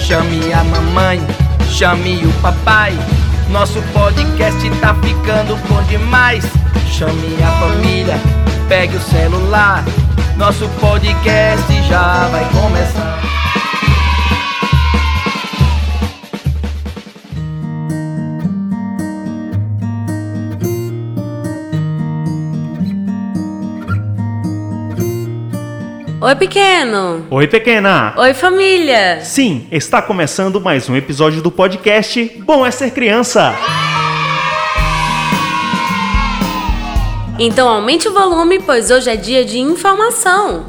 Chame a mamãe, chame o papai. Nosso podcast tá ficando bom demais. Chame a família, pegue o celular. Nosso podcast já vai começar. Oi, pequeno! Oi, pequena! Oi, família! Sim, está começando mais um episódio do podcast Bom é Ser Criança! Então aumente o volume, pois hoje é dia de informação.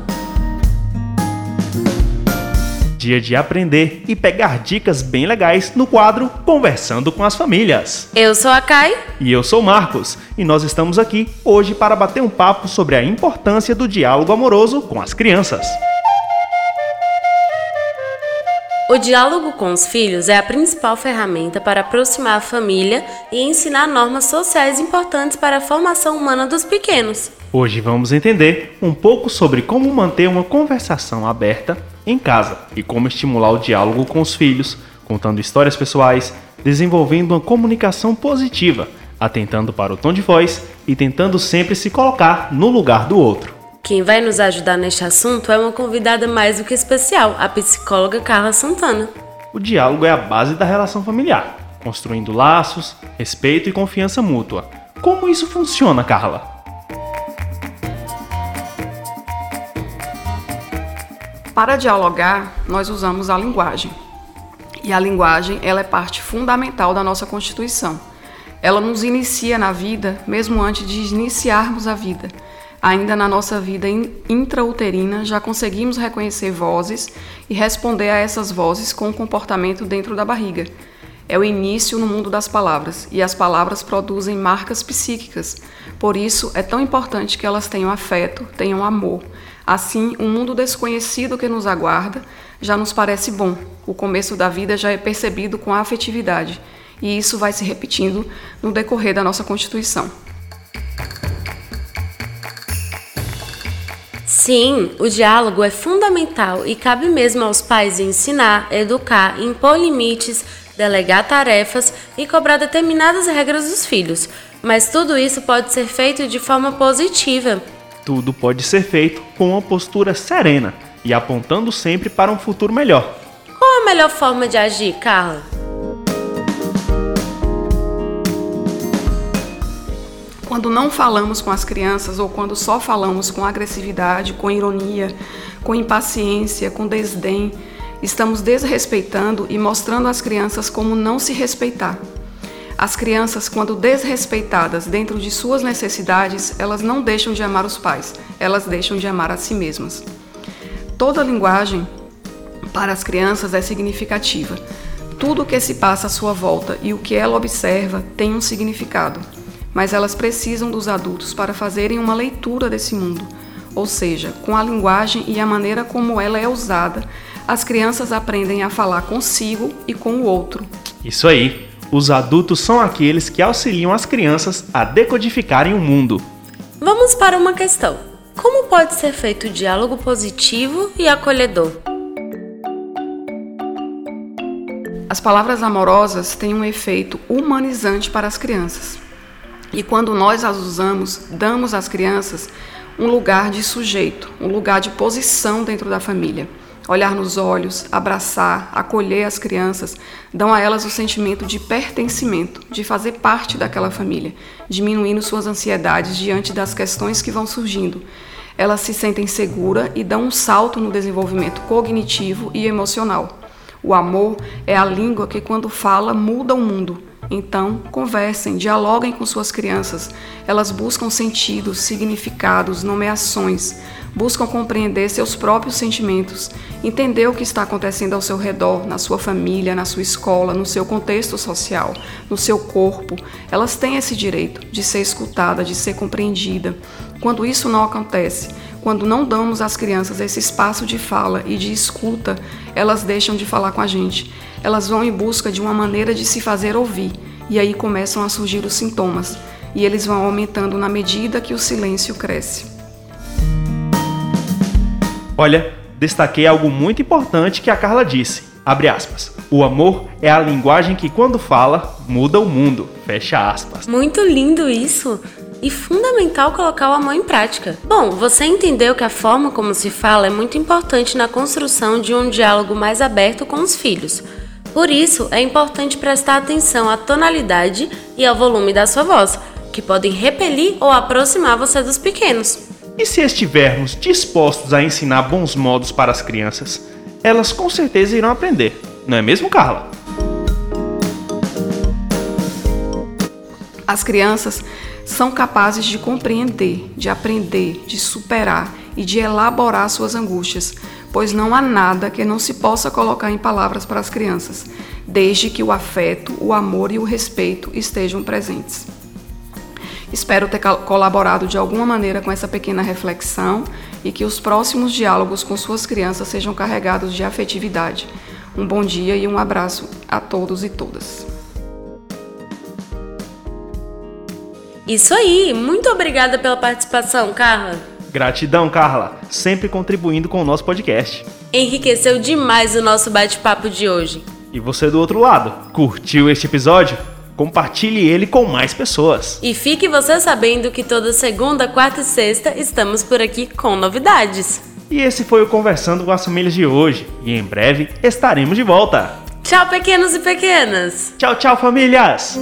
Dia de aprender e pegar dicas bem legais no quadro Conversando com as Famílias. Eu sou a Kai. E eu sou o Marcos, e nós estamos aqui hoje para bater um papo sobre a importância do diálogo amoroso com as crianças. O diálogo com os filhos é a principal ferramenta para aproximar a família e ensinar normas sociais importantes para a formação humana dos pequenos. Hoje vamos entender um pouco sobre como manter uma conversação aberta em casa e como estimular o diálogo com os filhos, contando histórias pessoais, desenvolvendo uma comunicação positiva, atentando para o tom de voz e tentando sempre se colocar no lugar do outro. Quem vai nos ajudar neste assunto é uma convidada mais do que especial, a psicóloga Carla Santana. O diálogo é a base da relação familiar, construindo laços, respeito e confiança mútua. Como isso funciona, Carla? Para dialogar, nós usamos a linguagem. E a linguagem, ela é parte fundamental da nossa Constituição. Ela nos inicia na vida, mesmo antes de iniciarmos a vida. Ainda na nossa vida intrauterina, já conseguimos reconhecer vozes e responder a essas vozes com o comportamento dentro da barriga. É o início no mundo das palavras, e as palavras produzem marcas psíquicas. Por isso, é tão importante que elas tenham afeto, tenham amor, Assim, o um mundo desconhecido que nos aguarda já nos parece bom. O começo da vida já é percebido com afetividade, e isso vai se repetindo no decorrer da nossa Constituição. Sim, o diálogo é fundamental e cabe mesmo aos pais ensinar, educar, impor limites, delegar tarefas e cobrar determinadas regras dos filhos. Mas tudo isso pode ser feito de forma positiva, tudo pode ser feito com uma postura serena e apontando sempre para um futuro melhor. Qual a melhor forma de agir, Carla? Quando não falamos com as crianças ou quando só falamos com agressividade, com ironia, com impaciência, com desdém, estamos desrespeitando e mostrando às crianças como não se respeitar. As crianças, quando desrespeitadas dentro de suas necessidades, elas não deixam de amar os pais, elas deixam de amar a si mesmas. Toda linguagem para as crianças é significativa. Tudo o que se passa à sua volta e o que ela observa tem um significado, mas elas precisam dos adultos para fazerem uma leitura desse mundo. Ou seja, com a linguagem e a maneira como ela é usada, as crianças aprendem a falar consigo e com o outro. Isso aí. Os adultos são aqueles que auxiliam as crianças a decodificarem o mundo. Vamos para uma questão. Como pode ser feito o diálogo positivo e acolhedor? As palavras amorosas têm um efeito humanizante para as crianças. E quando nós as usamos, damos às crianças um lugar de sujeito, um lugar de posição dentro da família olhar nos olhos, abraçar, acolher as crianças, dão a elas o sentimento de pertencimento, de fazer parte daquela família, diminuindo suas ansiedades diante das questões que vão surgindo. Elas se sentem seguras e dão um salto no desenvolvimento cognitivo e emocional. O amor é a língua que, quando fala, muda o mundo. Então, conversem, dialoguem com suas crianças. Elas buscam sentidos, significados, nomeações, buscam compreender seus próprios sentimentos, entender o que está acontecendo ao seu redor, na sua família, na sua escola, no seu contexto social, no seu corpo. Elas têm esse direito de ser escutada, de ser compreendida. Quando isso não acontece, quando não damos às crianças esse espaço de fala e de escuta, elas deixam de falar com a gente. Elas vão em busca de uma maneira de se fazer ouvir, e aí começam a surgir os sintomas, e eles vão aumentando na medida que o silêncio cresce. Olha, destaquei algo muito importante que a Carla disse. Abre aspas. O amor é a linguagem que, quando fala, muda o mundo. Fecha aspas. Muito lindo isso! E fundamental colocar o amor em prática. Bom, você entendeu que a forma como se fala é muito importante na construção de um diálogo mais aberto com os filhos. Por isso, é importante prestar atenção à tonalidade e ao volume da sua voz, que podem repelir ou aproximar você dos pequenos. E se estivermos dispostos a ensinar bons modos para as crianças, elas com certeza irão aprender, não é mesmo, Carla? As crianças são capazes de compreender, de aprender, de superar e de elaborar suas angústias, pois não há nada que não se possa colocar em palavras para as crianças, desde que o afeto, o amor e o respeito estejam presentes. Espero ter colaborado de alguma maneira com essa pequena reflexão e que os próximos diálogos com suas crianças sejam carregados de afetividade. Um bom dia e um abraço a todos e todas. Isso aí! Muito obrigada pela participação, Carla. Gratidão, Carla, sempre contribuindo com o nosso podcast. Enriqueceu demais o nosso bate-papo de hoje. E você do outro lado, curtiu este episódio? Compartilhe ele com mais pessoas. E fique você sabendo que toda segunda, quarta e sexta estamos por aqui com novidades. E esse foi o Conversando com as Famílias de hoje. E em breve estaremos de volta. Tchau, pequenos e pequenas. Tchau, tchau, famílias.